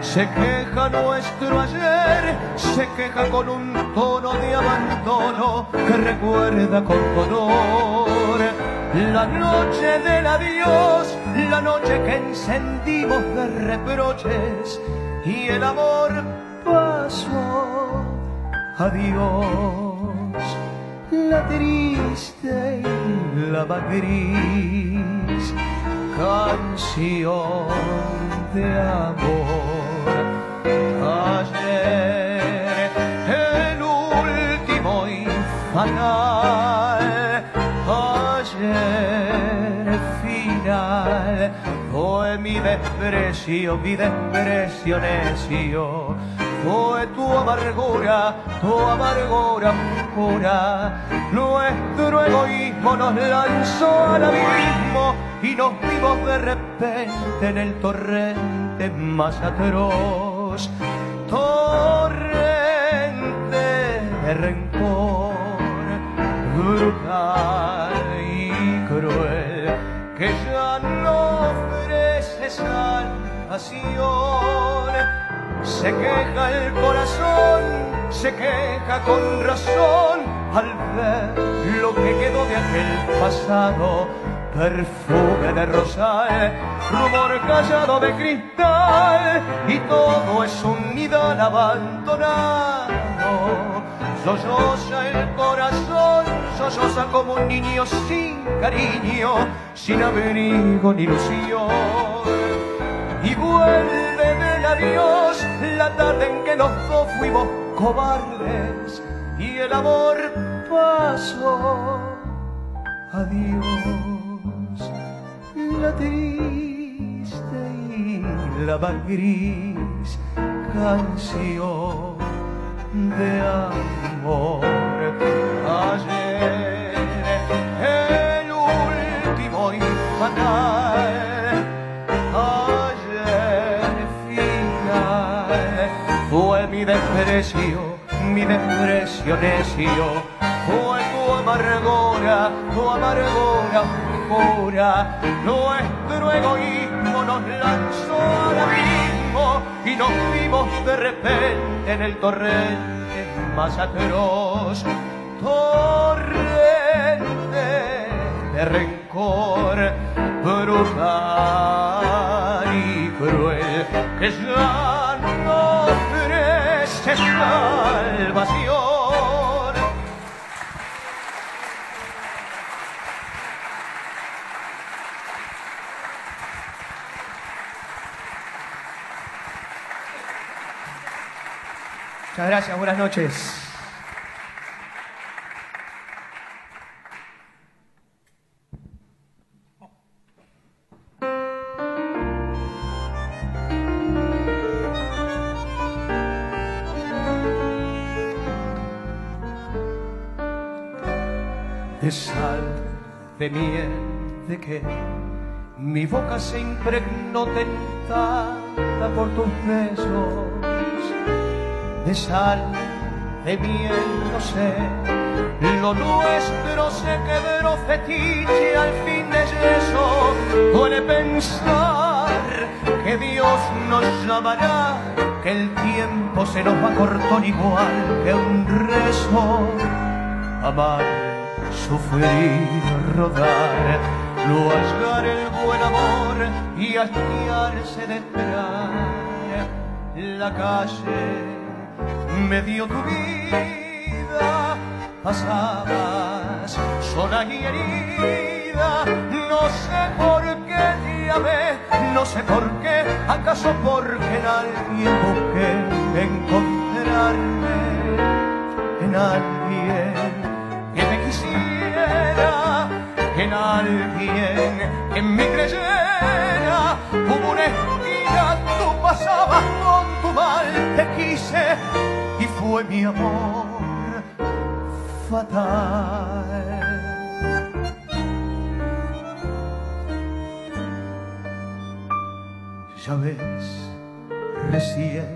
Se queja nuestro ayer, se queja con un tono de abandono que recuerda con dolor. La noche del adiós, la noche que encendimos de reproches y el amor pasó. Adiós, la triste y la gris canción de amor. Ayer el último y fatal, ayer final, fue mi desprecio, mi desprecio necio. Fue tu amargura, tu amargura Nuestro egoísmo nos lanzó al abismo y nos vimos de repente en el torrente más atroz. Torrente de rencor, brutal y cruel, que ya no ofrece salvación. Se queja el corazón, se queja con razón al ver lo que quedó de aquel pasado. Perfume de rosal, rumor callado de cristal, y todo es un nidal abandonado. Solloza el corazón, solloza como un niño sin cariño, sin abrigo ni ilusión. Y vuelve adiós la tarde en que los fuimos cobardes y el amor pasó. Adiós, la triste y la más gris canción de amor. Ayer el último y mi desprecio, mi desprecio necio. Fue tu amargura, tu amargura pura, nuestro egoísmo nos lanzó al abismo y nos vimos de repente en el torrente más atroz, torrente de rencor brutal y cruel que ya salvación. Muchas gracias, buenas noches. De miel, de que mi boca se impregnó tentada por tus besos, de sal, de miel, no sé, lo nuestro se quebró fetiche al fin de yeso, duele pensar que Dios nos llamará, que el tiempo se nos va cortón igual que un rezo, amar sufrir, rodar, no hallar el buen amor y hastiarse de esperar. La calle me dio tu vida, pasabas sola y herida, no sé por qué te llamé, no sé por qué, acaso porque en alguien busqué encontrarme en alguien en alguien que me creyera. Hubo una esquina, tú pasabas con tu mal, te quise y fue mi amor fatal. Ya ves, recién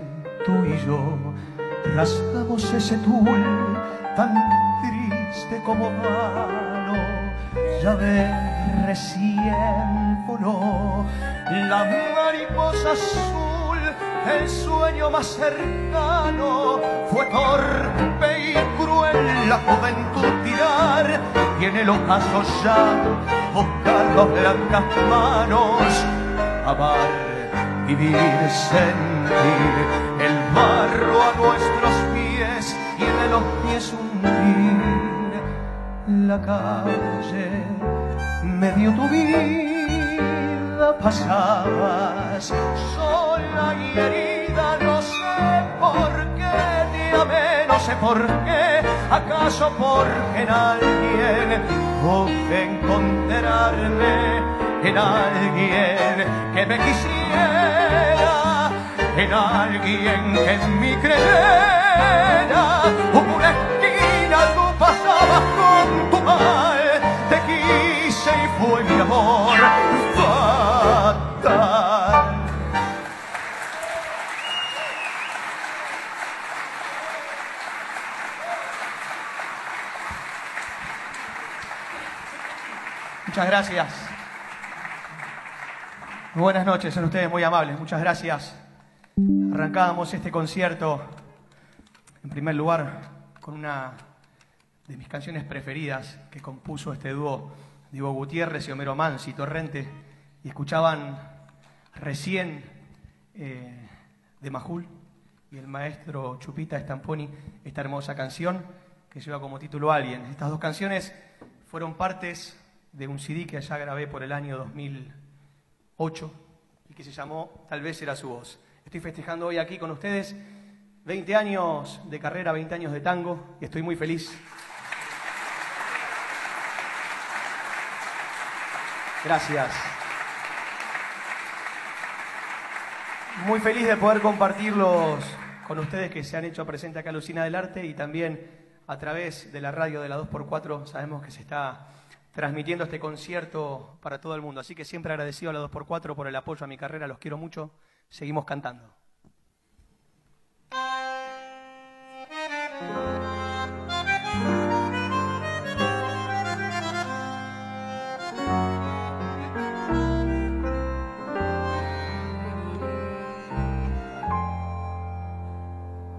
tú y yo rasgamos ese tul tan triste como vano. Ya recién voló la mariposa azul el sueño más cercano. Fue torpe y cruel la juventud tirar y en el ocaso ya buscar las blancas manos. Amar, vivir, sentir el barro a nuestros pies y de los pies hundir la calle. Me dio tu vida, pasabas sola y herida, no sé por qué te amé, no sé por qué, acaso porque en alguien pude encontrarme, en alguien que me quisiera, en alguien que en mí creyera, fue mi amor fatal. Muchas gracias. Muy buenas noches, son ustedes muy amables, muchas gracias. Arrancábamos este concierto, en primer lugar, con una de mis canciones preferidas que compuso este dúo, Diego Gutiérrez y Homero Mansi, Torrente, y escuchaban recién eh, de Majul y el maestro Chupita Stamponi esta hermosa canción que lleva como título Alguien. Estas dos canciones fueron partes de un CD que allá grabé por el año 2008 y que se llamó Tal vez era su voz. Estoy festejando hoy aquí con ustedes 20 años de carrera, 20 años de tango y estoy muy feliz. Gracias. Muy feliz de poder compartirlos con ustedes que se han hecho presente acá a Lucina del Arte y también a través de la radio de la 2x4 sabemos que se está transmitiendo este concierto para todo el mundo. Así que siempre agradecido a la 2x4 por el apoyo a mi carrera, los quiero mucho. Seguimos cantando.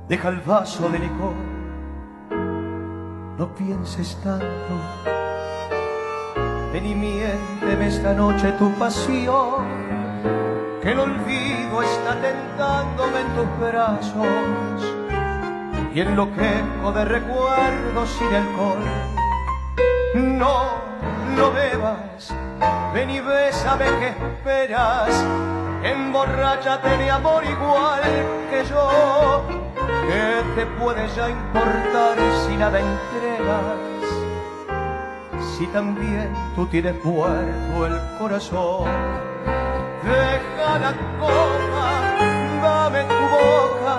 Deja el vaso de licor, no pienses tanto. Ven y miénteme esta noche tu pasión, que el olvido está tentándome en tus brazos. Y enloquezco de recuerdos de alcohol. No, no bebas, ven y bésame que esperas, emborráchate de amor igual que yo ¿Qué te puede ya importar si nada entregas? Si también tú tienes muerto el corazón, deja la copa, dame tu boca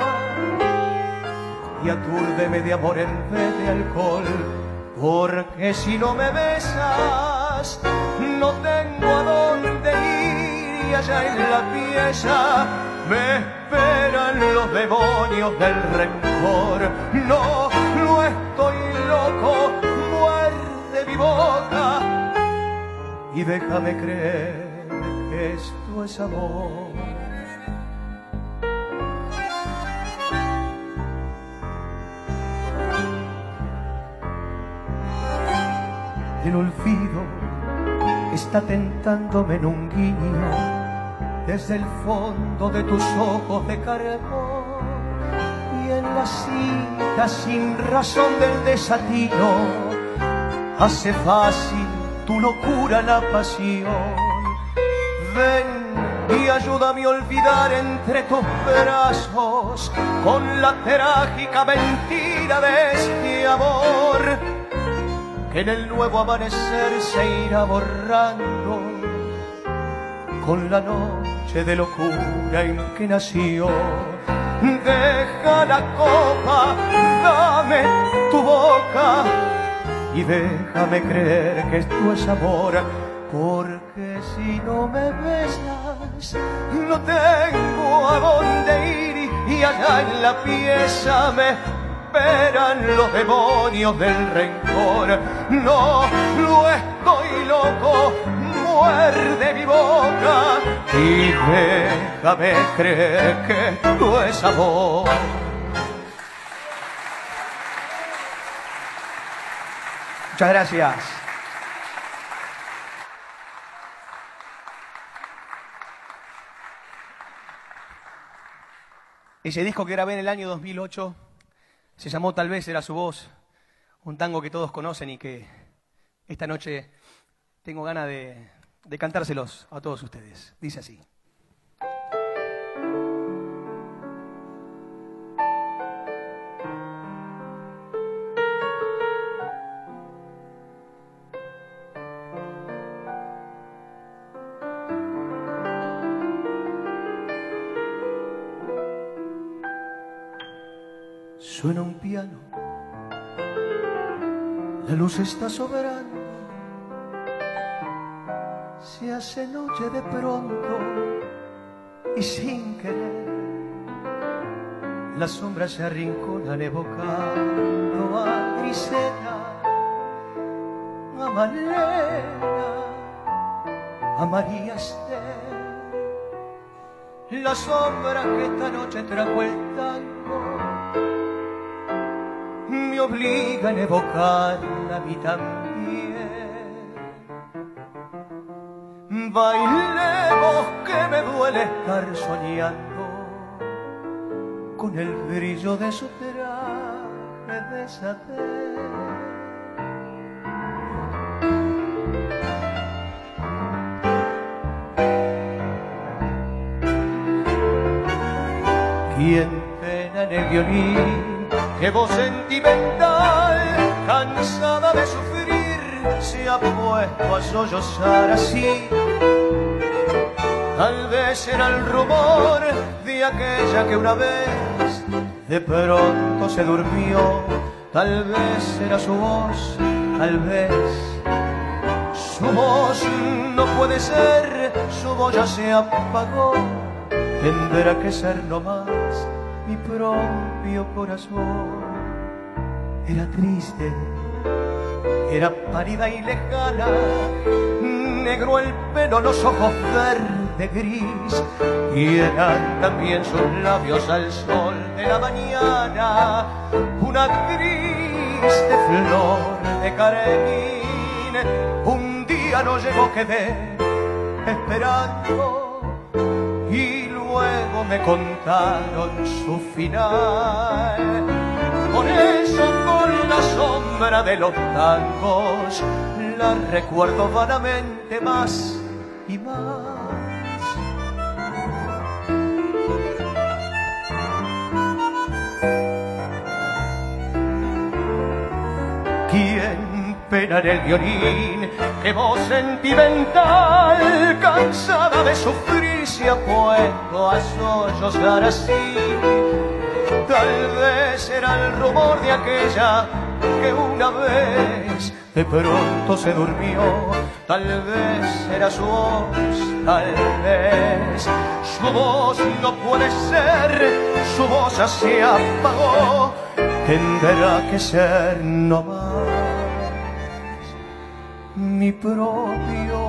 y atúrdeme de amor en vez de alcohol, porque si no me besas, no tengo a dónde ir y allá en la pieza me esperan los demonios del rencor. No, no estoy loco, muerde mi boca y déjame creer que esto es amor. El olvido está tentándome en un guiño desde el fondo de tus ojos de carbón y en la cita sin razón del desatino hace fácil tu locura la pasión. Ven y ayúdame a olvidar entre tus brazos con la trágica mentira de este amor que en el nuevo amanecer se irá borrando con la noche de locura en que nació. Deja la copa, dame tu boca y déjame creer que esto es amor, porque si no me besas, no tengo a dónde ir y allá en la pieza me esperan los demonios del rencor. No, no estoy loco, muerde mi boca y déjame creer que tú es amor. Muchas gracias. Ese disco que grabé en el año 2008 se llamó Tal vez era su voz, un tango que todos conocen y que esta noche tengo ganas de, de cantárselos a todos ustedes. Dice así. Suena un piano, la luz está soberana se hace noche de pronto y sin querer las sombras se arrinconan evocando a Grisela, a Malena, a María Esther. La sombra que esta noche trajo el tango me obliga a evocar la mí Bailemos que me duele estar soñando con el brillo de su traje de satén. ¿Quién pena en el violín? Que voz sentimental, cansada de sufrir, se ha puesto a sollozar así Tal vez era el rumor de aquella que una vez de pronto se durmió. Tal vez era su voz, tal vez su voz no puede ser, su voz ya se apagó. Tendrá que ser nomás mi propio corazón. Era triste, era pálida y lejana, negro el pelo, los ojos verdes de gris y eran también sus labios al sol de la mañana, una triste flor de carmín. Un día no llegó, quedé esperando y luego me contaron su final. De los tangos la recuerdo vanamente más y más. ¿Quién pena en el violín? Que voz sentimental, cansada de sufrir, se ha puesto a sollozar así. Tal vez era el rumor de aquella que una vez de pronto se durmió. Tal vez era su voz, tal vez su voz no puede ser, su voz se apagó tendrá que ser no más mi propio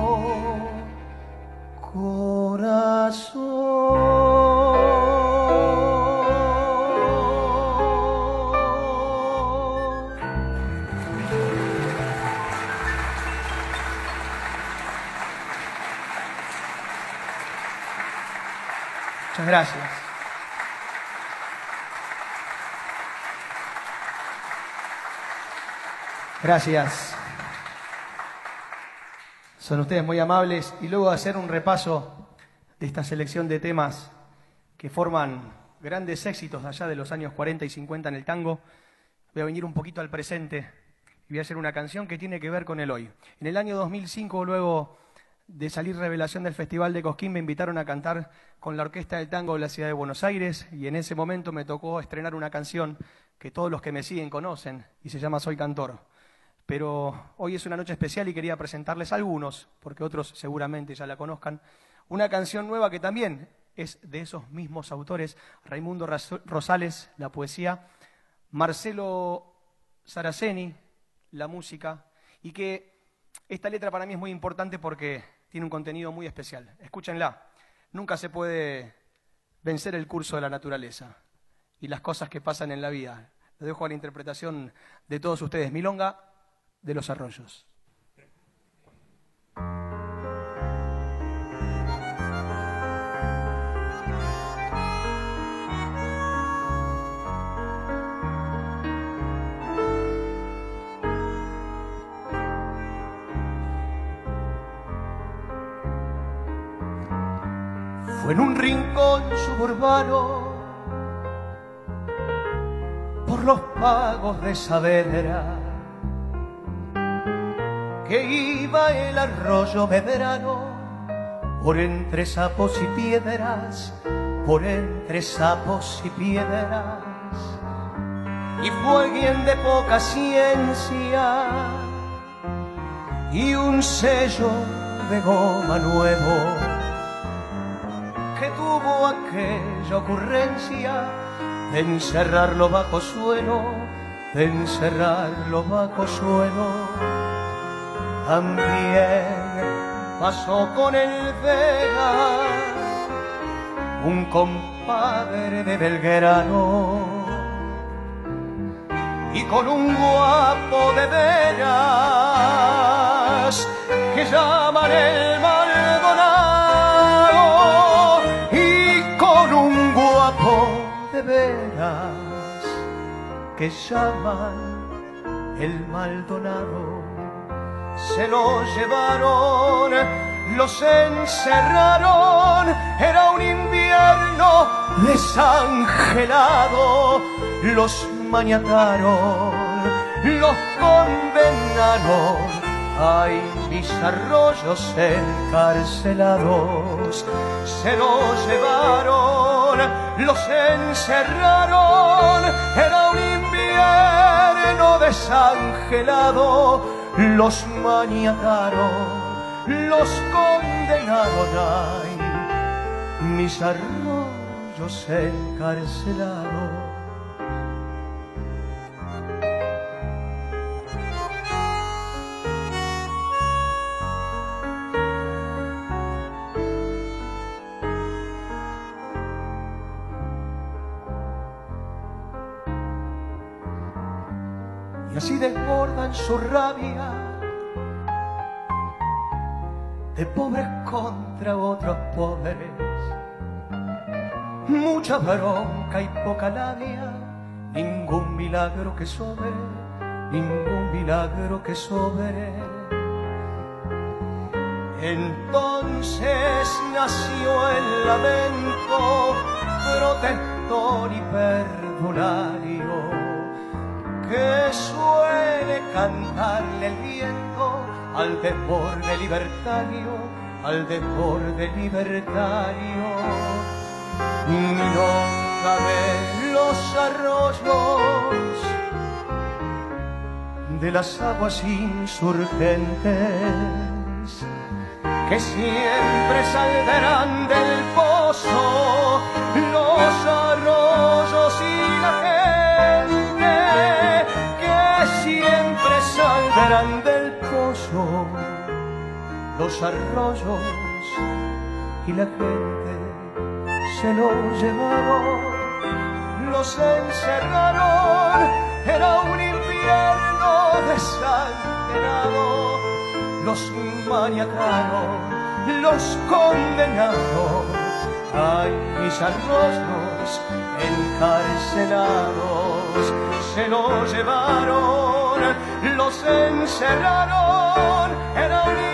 corazón. Muchas gracias. Gracias. Son ustedes muy amables. Y luego de hacer un repaso de esta selección de temas que forman grandes éxitos allá de los años 40 y 50 en el tango, voy a venir un poquito al presente y voy a hacer una canción que tiene que ver con el hoy. En el año 2005, luego de salir revelación del Festival de Cosquín, me invitaron a cantar con la Orquesta del Tango de la Ciudad de Buenos Aires y en ese momento me tocó estrenar una canción que todos los que me siguen conocen y se llama Soy Cantor. Pero hoy es una noche especial y quería presentarles algunos, porque otros seguramente ya la conozcan, una canción nueva que también es de esos mismos autores, Raimundo Rosales, la poesía, Marcelo Saraceni, la música, y que esta letra para mí es muy importante porque tiene un contenido muy especial. Escúchenla. Nunca se puede vencer el curso de la naturaleza y las cosas que pasan en la vida. Lo dejo a la interpretación de todos ustedes. Milonga de los arroyos. En un rincón suburbano por los pagos de Saavedra que iba el arroyo medrano por entre sapos y piedras, por entre sapos y piedras. Y fue alguien de poca ciencia y un sello de goma nuevo tuvo aquella ocurrencia de encerrarlo bajo suelo, de encerrarlo bajo suelo. También pasó con el Vega, un compadre de Belgrano, y con un guapo de veras que llaman el Maldonado, que llaman el Maldonado se lo llevaron, los encerraron, era un invierno desangelado, los maniataron, los condenaron. Ay, mis arroyos encarcelados, se lo llevaron, los encerraron, era un invierno desangelado, los maniataron, los condenaron, mis arroyos encarcelados. Así desbordan su rabia de pobres contra otros pobres. Mucha bronca y poca labia, ningún milagro que sobre, ningún milagro que sobre. Entonces nació el lamento, protector y perdulario que suele cantarle el viento al deporte libertario, al deporte libertario. Milonga de los arroyos, de las aguas insurgentes, que siempre saldrán del pozo los arroyos y los arroyos y la gente se los llevaron, los encerraron, era un invierno desalterado, los maniataron, los condenaron, ay mis arroyos encarcelados, se los llevaron, los encerraron, era un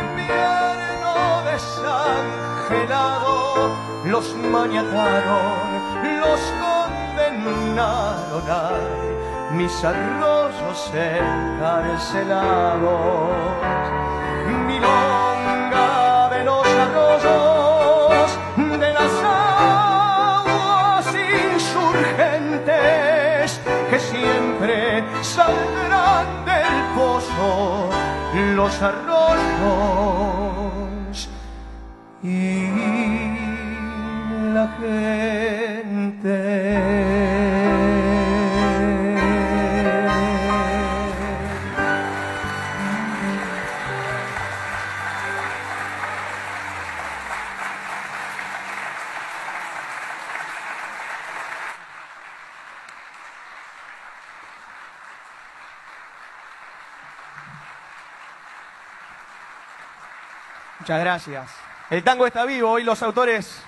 los maniataron, los condenaron, ay, mis arroyos encarcelados, milonga de los arroyos, de las aguas insurgentes que siempre saldrán del pozo los arroyos Muchas gracias. El tango está vivo y los autores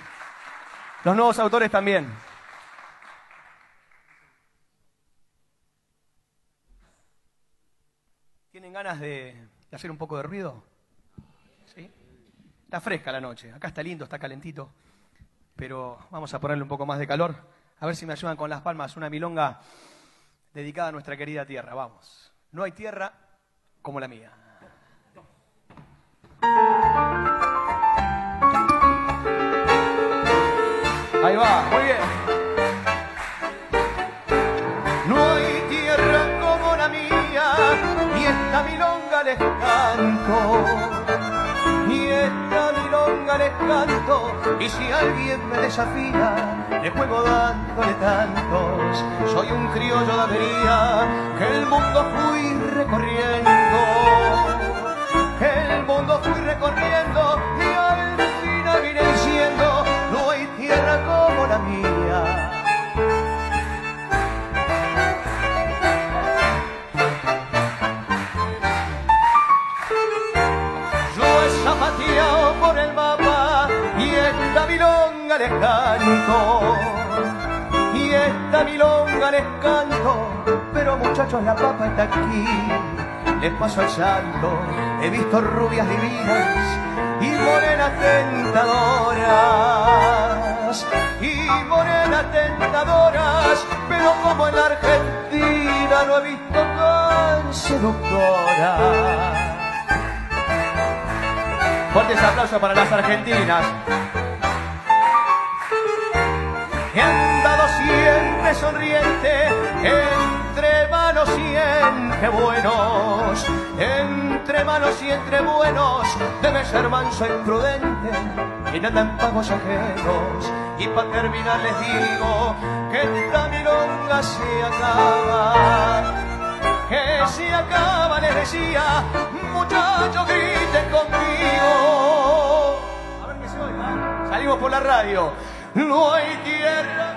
los nuevos autores también. ¿Tienen ganas de, hacer un poco de ruido? ¿Sí? Está fresca la noche. Acá está lindo, está calentito. Pero vamos a ponerle un poco más de calor. A ver si me ayudan con las palmas. Una milonga dedicada a nuestra querida tierra. Vamos. No hay tierra como la mía. Ahí va, muy bien. No hay tierra como la mía, y esta milonga les canto. Y esta milonga les canto, y si alguien me desafía, le juego dándole tantos. Soy un criollo de avería, que el mundo fui recorriendo. Que el mundo fui recorriendo, Yo he zapateado por el mapa y esta milonga les canto. Y esta milonga les canto, pero muchachos la papa está aquí. Les paso el salto, he visto rubias divinas y morenas tentadoras. Y morenas tentadoras, pero como en la Argentina no he visto tan seductora. Fuertes aplausos para las argentinas. He andado siempre sonriente, entre malos y entre buenos, entre malos y entre buenos, debe ser manso e imprudente, y nada en pagos ajenos. Y para terminar les digo que esta milonga se acaba que se acaba, les decía, muchachos griten conmigo. A ver qué se oiga. Salimos por la radio. No hay tierra.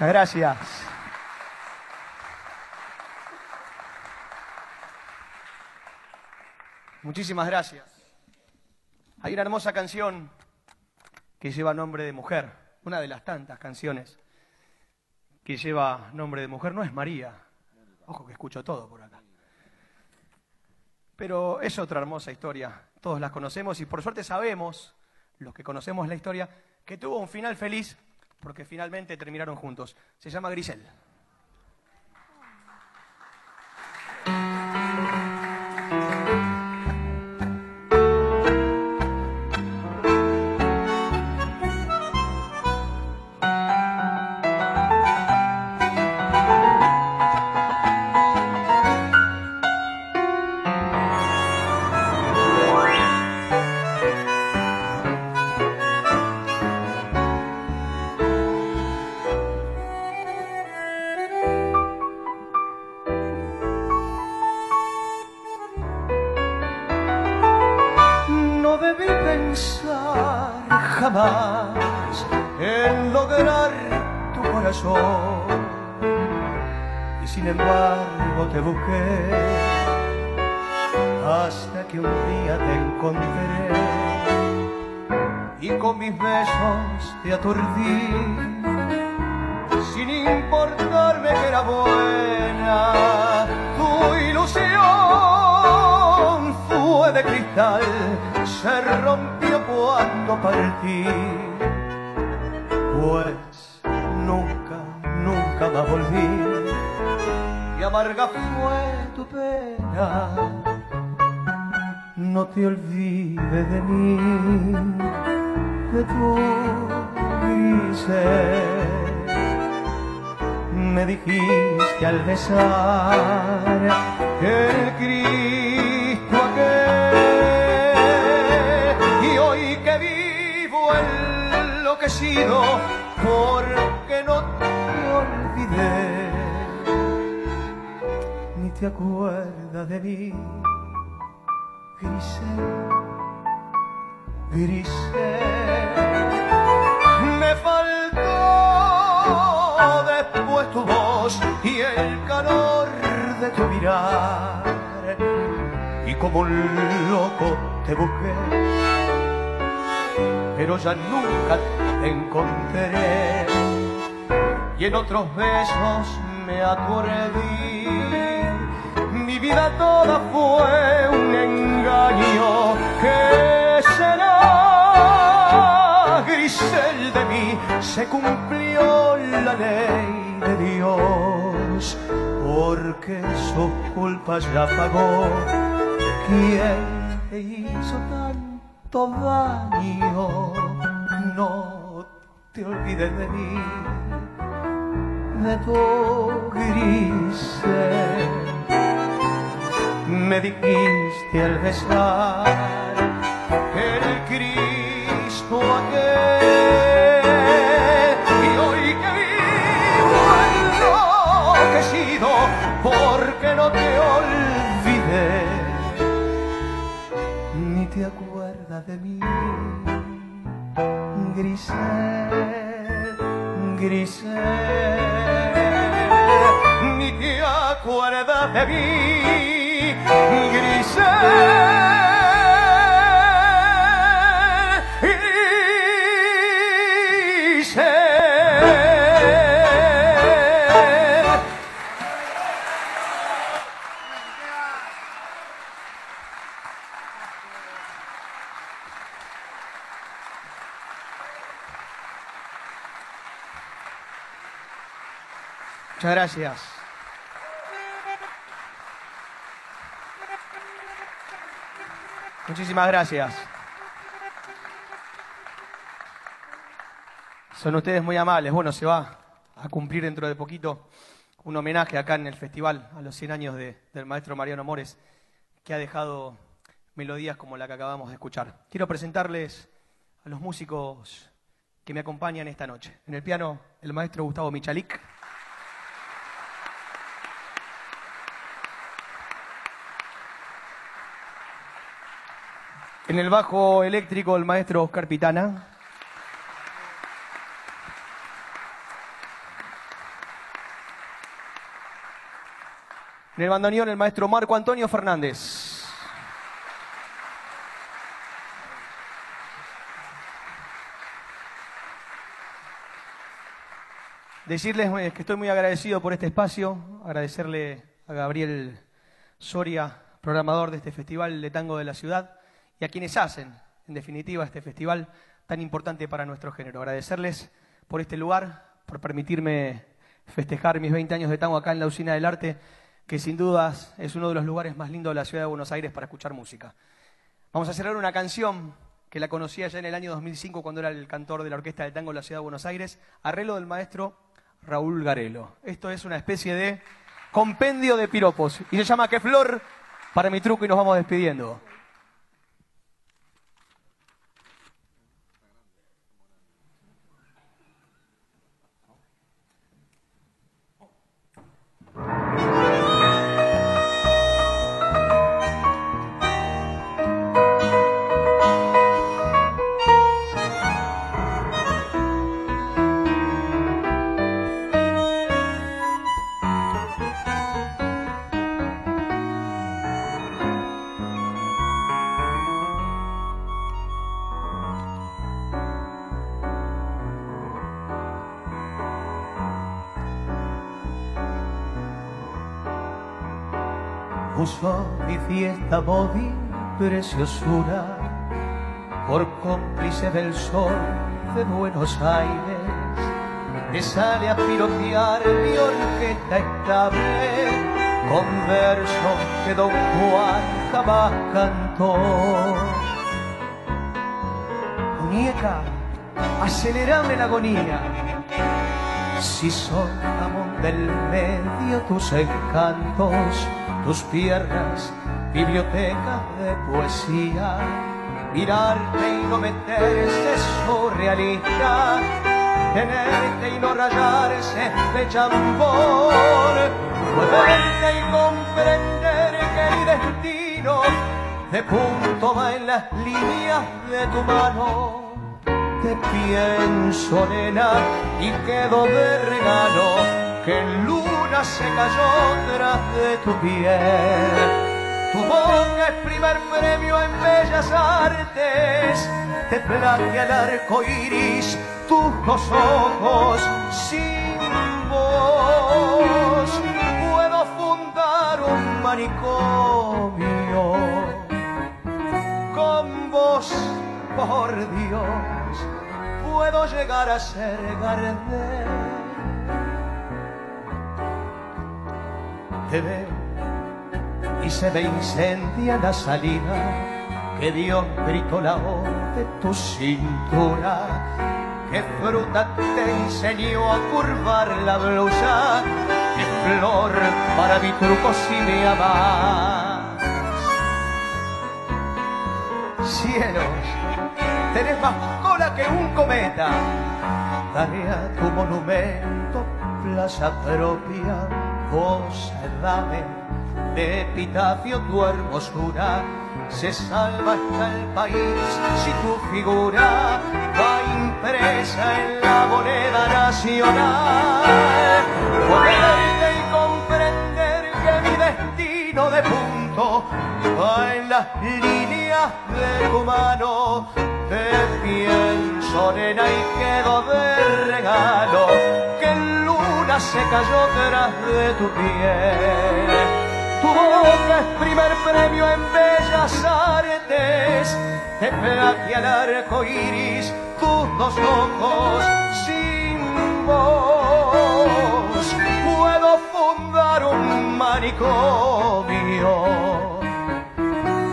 Muchas gracias. Muchísimas gracias. Hay una hermosa canción que lleva nombre de mujer, una de las tantas canciones que lleva nombre de mujer, no es María. Ojo que escucho todo por acá. Pero es otra hermosa historia, todos las conocemos y por suerte sabemos, los que conocemos la historia, que tuvo un final feliz porque finalmente terminaron juntos. Se llama Grisel. Partí. Pues nunca, nunca más volví. Y amarga fue tu pena. No te olvides de mí, de tu grises me dijiste al besar el porque no te olvidé, ni te acuerdas de mí, Grisel, Grisel. Me faltó después tu voz y el calor de tu mirar, y como un loco te busqué, pero ya nunca encontré. Y en otros besos me acordé. Mi vida toda fue un engaño. ¿Qué será? Grisel de mí se cumplió la ley de Dios, porque sus culpas ya pagó. ¿Quién te hizo tanto daño? No te olvides de mí, de tu grisel. Me dijiste al besar el Cristo aquel. Y hoy que vivo enloquecido porque no te olvidé ni te acuerdas de mí Grisel, Grisel ni te acuerdas de mí Grisel, Muchas gracias. Muchísimas gracias. Son ustedes muy amables. Bueno, se va a cumplir dentro de poquito un homenaje acá en el festival a los 100 años de- del maestro Mariano Mores, que ha dejado melodías como la que acabamos de escuchar. Quiero presentarles a los músicos que me acompañan esta noche. En el piano, el maestro Gustavo Michalik. En el bajo eléctrico, el maestro Oscar Pitana. En el bandoneón, el maestro Marco Antonio Fernández. Decirles eh, que estoy muy agradecido por este espacio, agradecerle a Gabriel Soria, programador de este festival de tango de la ciudad, y a quienes hacen, en definitiva, este festival tan importante para nuestro género. Agradecerles por este lugar, por permitirme festejar mis 20 años de tango acá en la Usina del Arte, que sin dudas es uno de los lugares más lindos de la ciudad de Buenos Aires para escuchar música. Vamos a cerrar una canción que la conocía ya en el año 2005 cuando era el cantor de la Orquesta de Tango de la Ciudad de Buenos Aires, arreglo del maestro Raúl Garelo. Esto es una especie de compendio de piropos y se llama Que Flor para mi truco y nos vamos despidiendo. Puso mi fiesta body preciosura por cómplice del sol de Buenos Aires que sale a pirotear mi orquesta estable con versos que Don Juan jamás cantó. Muñeca, acelerame la agonía si son jamón del medio tus encantos, tus piernas, biblioteca de poesía, mirarte y no meterse surrealista, tenerte y no rayarse de chambón, poderte y comprender que mi destino de punto va en las líneas de tu mano. Te pienso, nena, y quedo de regalo que en luna se cayó tras de tu piel. Tu boca es primer premio en bellas artes, te plantea el arco iris, tus dos ojos sin voz. Puedo fundar un manicomio con vos, por Dios, puedo llegar a ser Gardel. Te veo y se ve incendia la salida que Dios gritó la voz de tu cintura. ¿Qué fruta te enseñó a curvar la blusa? ¿Qué flor para mi truco si me amas? Cielos, tenés más cola que un cometa. Daré a tu monumento plaza propia, vos dame de epitafio tu hermosura se salva hasta el país si tu figura va impresa en la moneda nacional. Poderte y comprender que mi destino de punto va en las líneas de tu mano. Te pienso, nena, y quedo de regalo se cayó tras de tu piel. Tu boca es primer premio en bellas artes, te plagia el arco iris, tus dos ojos sin voz. Puedo fundar un manicomio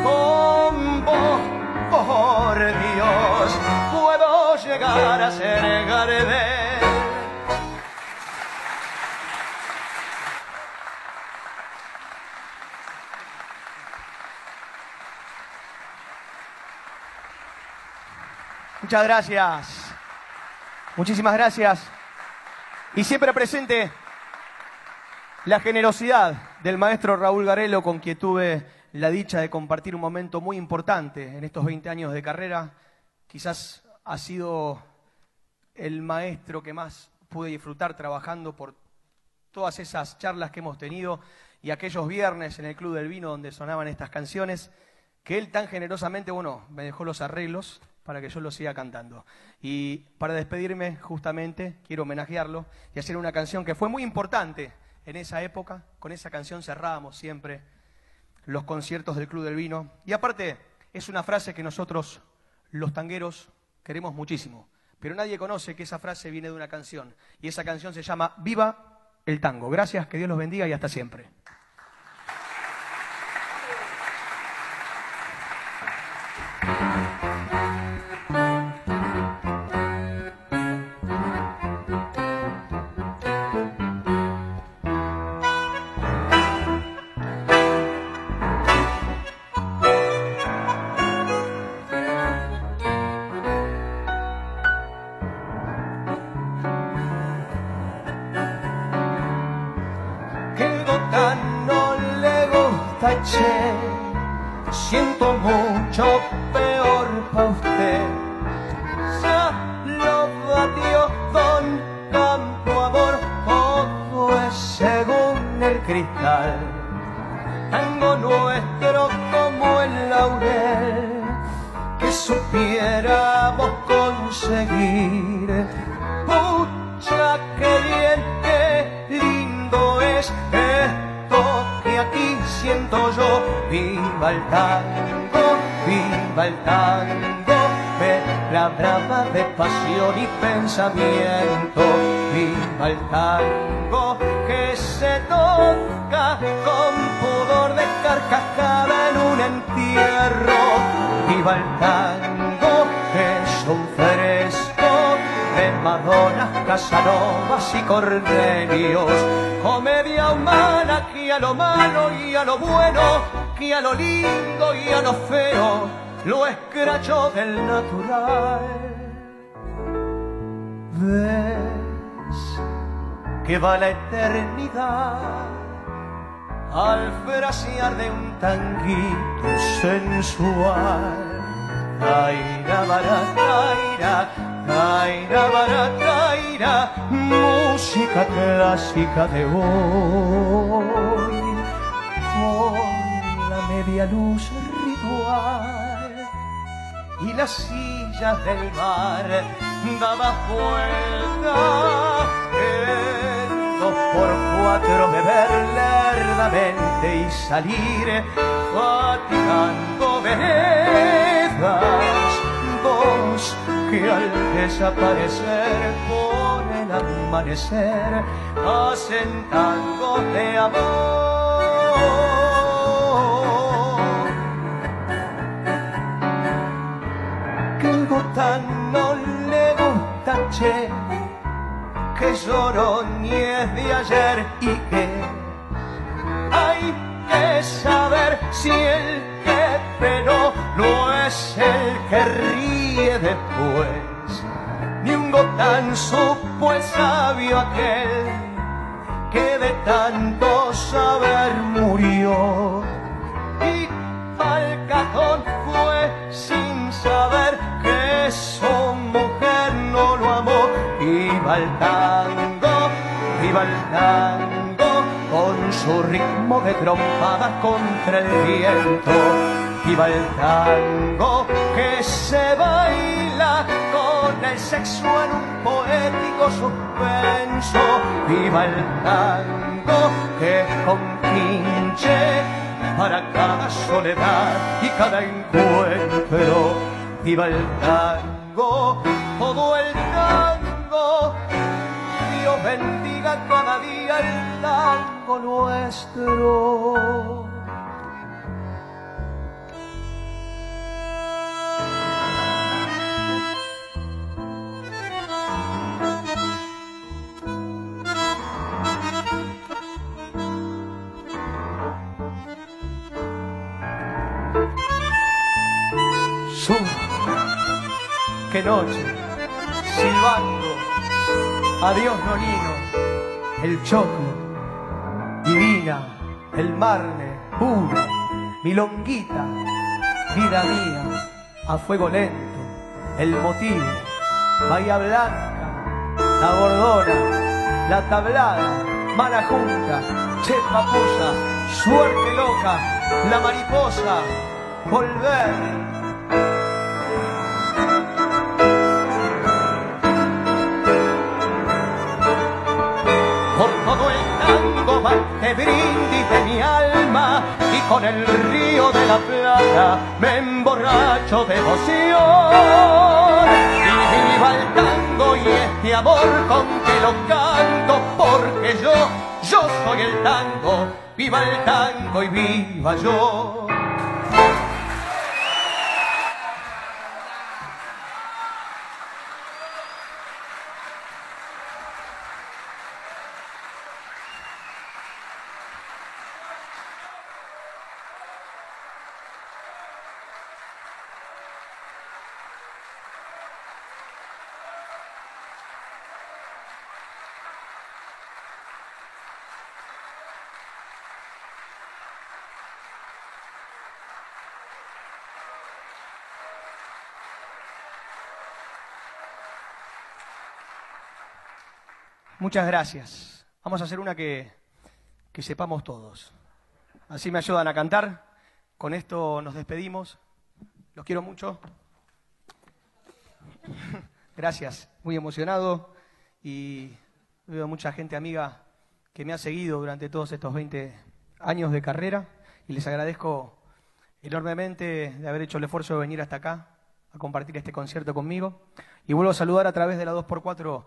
con vos, por Dios, puedo llegar a ser Gardel Muchas gracias. Muchísimas gracias. Y siempre presente la generosidad del maestro Raúl Garelo, con quien tuve la dicha de compartir un momento muy importante en estos 20 años de carrera. Quizás ha sido el maestro que más pude disfrutar trabajando por todas esas charlas que hemos tenido y aquellos viernes en el Club del Vino donde sonaban estas canciones, que él tan generosamente, bueno, me dejó los arreglos para que yo lo siga cantando. Y para despedirme, justamente, quiero homenajearlo y hacer una canción que fue muy importante en esa época. Con esa canción cerrábamos siempre los conciertos del Club del Vino. Y aparte, es una frase que nosotros, los tangueros, queremos muchísimo. Pero nadie conoce que esa frase viene de una canción. Y esa canción se llama Viva el tango. Gracias, que Dios los bendiga y hasta siempre. noche siento mucho peor para usted. Ya lo batió don Campo Amor, todo es según el cristal. Tango nuestro como el laurel que supiéramos conseguir. Viva el tango que se toca con pudor de carcajada en un entierro, viva el tango que es un fresco de Madonas, Casanovas y Cordelios, comedia humana que a lo malo y a lo bueno, que a lo lindo y a lo feo, lo escracho del natural. Ves que va la eternidad al frasear de un tanguito sensual. Taira, bara, taira, taira, barataira, música clásica de hoy, media luz ritual y las sillas del bar daba vuelta. Dos por cuatro beber lerdamente y salir fatigando veredas dos que al desaparecer por el amanecer hacen tango amor no le gusta, che, que lloró ni es de ayer y que hay que saber si el que pero no es el que ríe después. Ni un gotán supo el sabio aquel que de tanto saber murió. Y al cajón fue sin el tango, viva el tango, con su ritmo de trompadas contra el viento. Viva el tango que se baila con el sexo en un poético suspenso. Viva el tango que compinche para cada soledad y cada encuentro viva el tango, todo el tango. Dios bendiga cada día el tango nuestro. qué noche, silbando, adiós nonino, el choclo, divina, el marne, puro, milonguita, vida mía, a fuego lento, el motivo, Bahía Blanca, la bordona, la tablada, mala junta, che papusa, suerte loca, la mariposa, volver con el río de la plata me emborracho de emoción. Y viva el tango y este amor con que lo canto, porque yo, yo soy el tango, viva el tango y viva yo. Muchas gracias. Vamos a hacer una que, que sepamos todos. Así me ayudan a cantar. Con esto nos despedimos. Los quiero mucho. Gracias. Muy emocionado y veo mucha gente amiga que me ha seguido durante todos estos 20 años de carrera y les agradezco enormemente de haber hecho el esfuerzo de venir hasta acá a compartir este concierto conmigo. Y vuelvo a saludar a través de la 2x4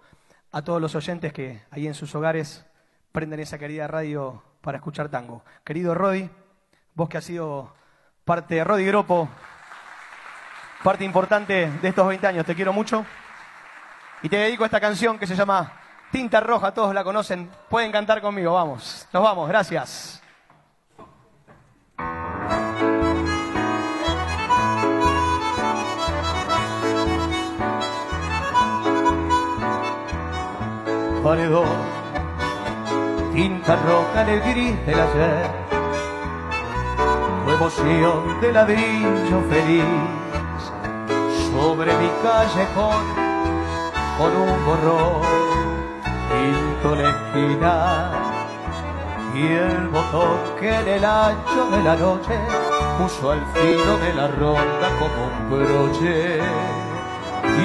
a todos los oyentes que ahí en sus hogares prenden esa querida radio para escuchar tango. Querido Rodi, vos que has sido parte de Rodi Gropo, parte importante de estos 20 años, te quiero mucho. Y te dedico a esta canción que se llama Tinta Roja, todos la conocen, pueden cantar conmigo, vamos. Nos vamos, gracias. Paredón, tinta roja en el gris del ayer, tu emoción de ladrillo feliz. Sobre mi callejón, con un borrón. Pinto la esquina y el botón que en el ancho de la noche puso al filo de la ronda como un broche.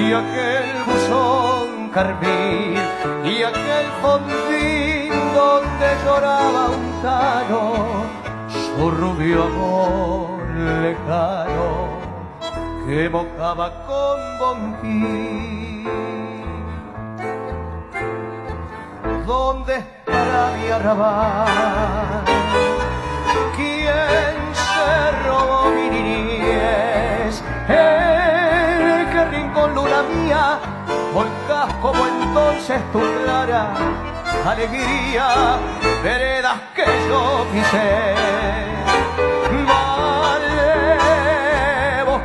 Y aquel buzón carmín y aquel fondín donde lloraba un tano su rubio amor lejano que mojaba con bonquín. ¿Dónde para mi arrabal? ¿Quién se robó mi niñez? El que rincón luna mía, volcás como entonces tu clara alegría, veredas que yo pisé.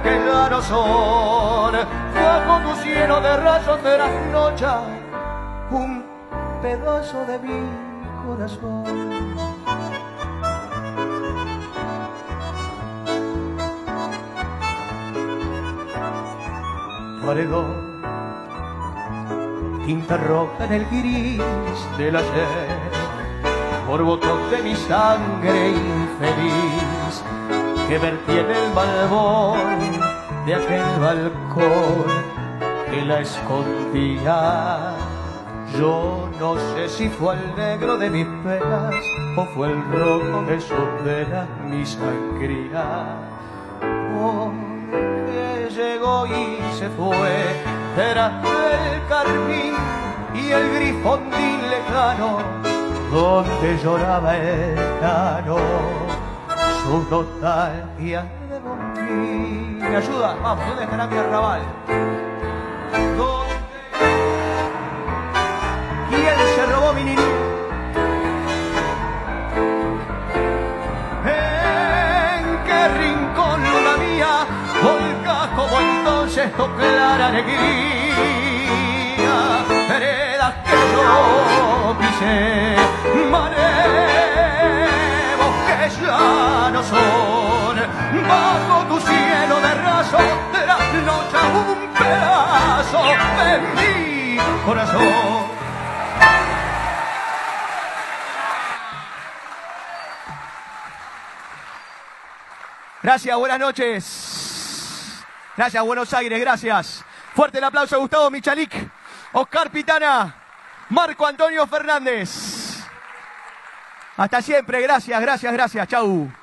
que ya no son, bajo tu cielo de rayos de las noches, un pedazo de mi corazón. Paredón, tinta roja en el gris del por botón de mi sangre infeliz que vertí en el balbón de aquel balcón que la escondía. Yo no sé si fue el negro de mis penas o fue el rojo de sus mi sangría. Porque llegó y se fue, era el carmín y el grifondín lejano donde lloraba el cano su nostalgia de bombín. ¿Me ayuda? Vamos, ¿dónde estará mi arrabal? Tu clara alegría? Heredas que yo pisé, maremos que ya no son, bajo tu cielo de raso de la noche un pedazo de mi corazón. Gracias, buenas noches. Gracias, Buenos Aires, gracias. Fuerte el aplauso a Gustavo Michalik, Oscar Pitana, Marco Antonio Fernández. Hasta siempre, gracias, gracias, gracias. Chau.